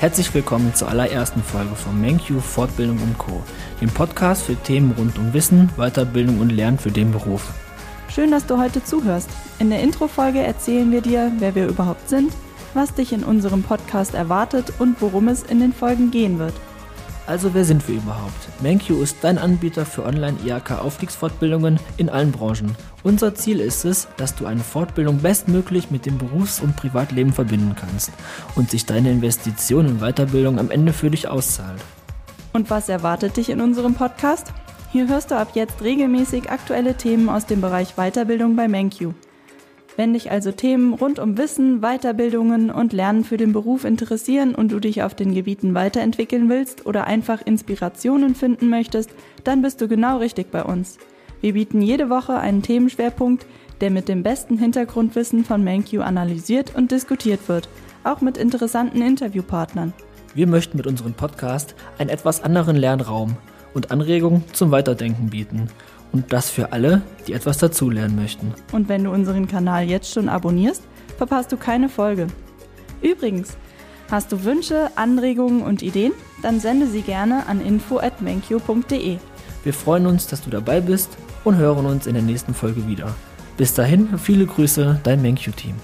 Herzlich willkommen zur allerersten Folge von MenQ Fortbildung und Co., dem Podcast für Themen rund um Wissen, Weiterbildung und Lernen für den Beruf. Schön, dass du heute zuhörst. In der Intro-Folge erzählen wir dir, wer wir überhaupt sind, was dich in unserem Podcast erwartet und worum es in den Folgen gehen wird. Also wer sind wir überhaupt? MenQ ist dein Anbieter für Online-IHK-Aufstiegsfortbildungen in allen Branchen. Unser Ziel ist es, dass du eine Fortbildung bestmöglich mit dem Berufs- und Privatleben verbinden kannst und sich deine Investition in Weiterbildung am Ende für dich auszahlt. Und was erwartet dich in unserem Podcast? Hier hörst du ab jetzt regelmäßig aktuelle Themen aus dem Bereich Weiterbildung bei MenQ. Wenn dich also Themen rund um Wissen, Weiterbildungen und Lernen für den Beruf interessieren und du dich auf den Gebieten weiterentwickeln willst oder einfach Inspirationen finden möchtest, dann bist du genau richtig bei uns. Wir bieten jede Woche einen Themenschwerpunkt, der mit dem besten Hintergrundwissen von MenQ analysiert und diskutiert wird, auch mit interessanten Interviewpartnern. Wir möchten mit unserem Podcast einen etwas anderen Lernraum und Anregungen zum Weiterdenken bieten und das für alle, die etwas dazulernen möchten. Und wenn du unseren Kanal jetzt schon abonnierst, verpasst du keine Folge. Übrigens, hast du Wünsche, Anregungen und Ideen? Dann sende sie gerne an info@menkyo.de. Wir freuen uns, dass du dabei bist und hören uns in der nächsten Folge wieder. Bis dahin, viele Grüße, dein MenQ-Team.